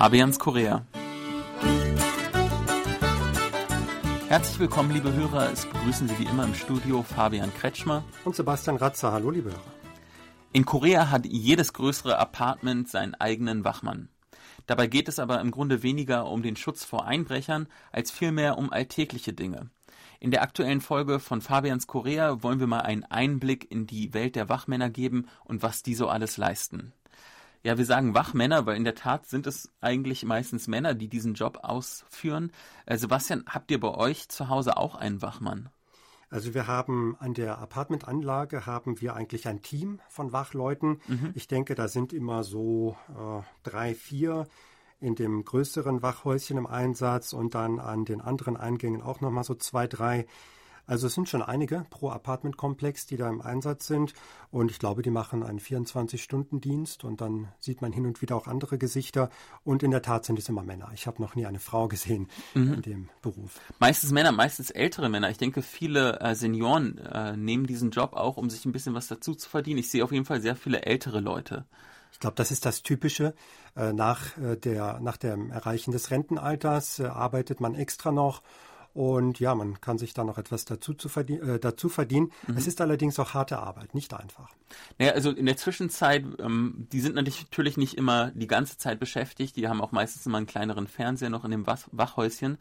Fabians Korea. Herzlich willkommen, liebe Hörer. Es begrüßen Sie wie immer im Studio Fabian Kretschmer und Sebastian Ratzer. Hallo, liebe Hörer. In Korea hat jedes größere Apartment seinen eigenen Wachmann. Dabei geht es aber im Grunde weniger um den Schutz vor Einbrechern als vielmehr um alltägliche Dinge. In der aktuellen Folge von Fabians Korea wollen wir mal einen Einblick in die Welt der Wachmänner geben und was die so alles leisten. Ja, wir sagen Wachmänner, weil in der Tat sind es eigentlich meistens Männer, die diesen Job ausführen. Äh, Sebastian, habt ihr bei euch zu Hause auch einen Wachmann? Also wir haben an der Apartmentanlage haben wir eigentlich ein Team von Wachleuten. Mhm. Ich denke, da sind immer so äh, drei, vier in dem größeren Wachhäuschen im Einsatz und dann an den anderen Eingängen auch nochmal so zwei, drei. Also es sind schon einige pro Apartmentkomplex, die da im Einsatz sind. Und ich glaube, die machen einen 24-Stunden-Dienst und dann sieht man hin und wieder auch andere Gesichter. Und in der Tat sind es immer Männer. Ich habe noch nie eine Frau gesehen mhm. in dem Beruf. Meistens Männer, meistens ältere Männer. Ich denke, viele äh, Senioren äh, nehmen diesen Job auch, um sich ein bisschen was dazu zu verdienen. Ich sehe auf jeden Fall sehr viele ältere Leute. Ich glaube, das ist das Typische. Äh, nach, äh, der, nach dem Erreichen des Rentenalters äh, arbeitet man extra noch und ja, man kann sich da noch etwas dazu, zu verdien äh, dazu verdienen. Mhm. Es ist allerdings auch harte Arbeit, nicht einfach. Naja, also in der Zwischenzeit, ähm, die sind natürlich nicht immer die ganze Zeit beschäftigt. Die haben auch meistens immer einen kleineren Fernseher noch in dem Wach Wachhäuschen.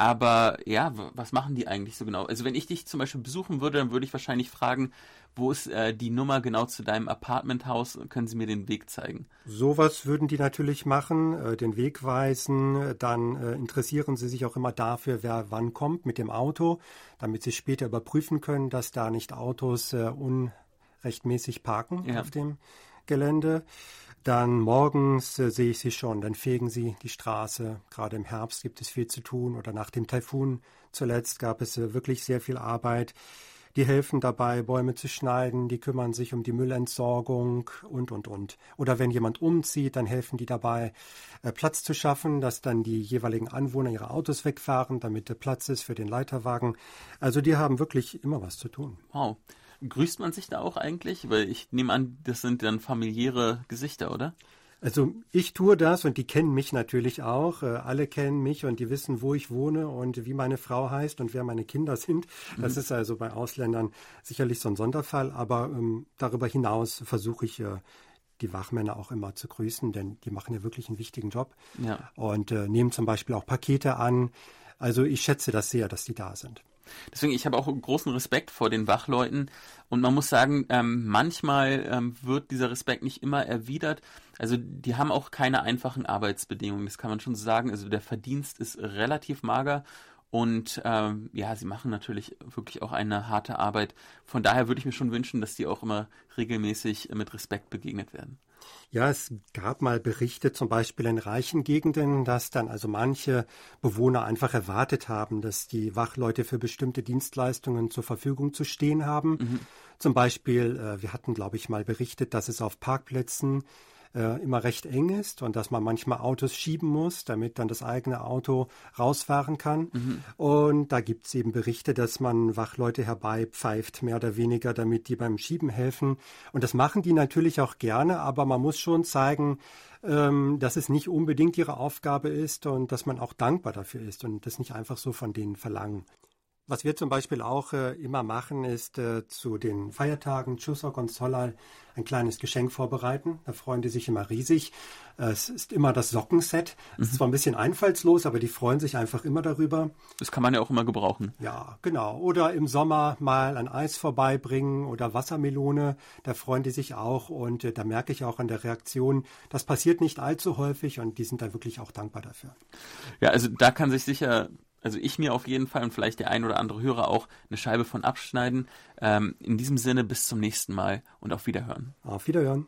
Aber ja, was machen die eigentlich so genau? Also wenn ich dich zum Beispiel besuchen würde, dann würde ich wahrscheinlich fragen, wo ist äh, die Nummer genau zu deinem Apartmenthaus? Können Sie mir den Weg zeigen? Sowas würden die natürlich machen, äh, den Weg weisen. Dann äh, interessieren sie sich auch immer dafür, wer wann kommt mit dem Auto, damit sie später überprüfen können, dass da nicht Autos äh, unrechtmäßig parken ja. auf dem Gelände. Dann morgens äh, sehe ich sie schon, dann fegen sie die Straße. Gerade im Herbst gibt es viel zu tun oder nach dem Taifun zuletzt gab es äh, wirklich sehr viel Arbeit. Die helfen dabei, Bäume zu schneiden, die kümmern sich um die Müllentsorgung und, und, und. Oder wenn jemand umzieht, dann helfen die dabei, äh, Platz zu schaffen, dass dann die jeweiligen Anwohner ihre Autos wegfahren, damit Platz ist für den Leiterwagen. Also die haben wirklich immer was zu tun. Wow. Grüßt man sich da auch eigentlich? Weil ich nehme an, das sind dann familiäre Gesichter, oder? Also ich tue das und die kennen mich natürlich auch. Äh, alle kennen mich und die wissen, wo ich wohne und wie meine Frau heißt und wer meine Kinder sind. Das mhm. ist also bei Ausländern sicherlich so ein Sonderfall. Aber ähm, darüber hinaus versuche ich äh, die Wachmänner auch immer zu grüßen, denn die machen ja wirklich einen wichtigen Job ja. und äh, nehmen zum Beispiel auch Pakete an. Also ich schätze das sehr, dass die da sind. Deswegen, ich habe auch großen Respekt vor den Wachleuten. Und man muss sagen, ähm, manchmal ähm, wird dieser Respekt nicht immer erwidert. Also die haben auch keine einfachen Arbeitsbedingungen, das kann man schon sagen. Also der Verdienst ist relativ mager. Und ähm, ja, sie machen natürlich wirklich auch eine harte Arbeit. Von daher würde ich mir schon wünschen, dass die auch immer regelmäßig mit Respekt begegnet werden. Ja, es gab mal Berichte, zum Beispiel in reichen Gegenden, dass dann also manche Bewohner einfach erwartet haben, dass die Wachleute für bestimmte Dienstleistungen zur Verfügung zu stehen haben. Mhm. Zum Beispiel, äh, wir hatten, glaube ich, mal berichtet, dass es auf Parkplätzen äh, immer recht eng ist und dass man manchmal Autos schieben muss, damit dann das eigene Auto rausfahren kann. Mhm. Und da gibt es eben Berichte, dass man Wachleute herbeipfeift, mehr oder weniger, damit die beim Schieben helfen. Und das machen die natürlich auch gerne, aber man muss schon zeigen, ähm, dass es nicht unbedingt ihre Aufgabe ist und dass man auch dankbar dafür ist und das nicht einfach so von denen verlangen. Was wir zum Beispiel auch äh, immer machen, ist äh, zu den Feiertagen Chuseok und Solal ein kleines Geschenk vorbereiten. Da freuen die sich immer riesig. Äh, es ist immer das Sockenset. Es ist mhm. zwar ein bisschen einfallslos, aber die freuen sich einfach immer darüber. Das kann man ja auch immer gebrauchen. Ja, genau. Oder im Sommer mal ein Eis vorbeibringen oder Wassermelone. Da freuen die sich auch und äh, da merke ich auch an der Reaktion, das passiert nicht allzu häufig und die sind da wirklich auch dankbar dafür. Ja, also da kann sich sicher also ich mir auf jeden Fall und vielleicht der ein oder andere Hörer auch eine Scheibe von abschneiden. Ähm, in diesem Sinne bis zum nächsten Mal und auf Wiederhören. Auf Wiederhören.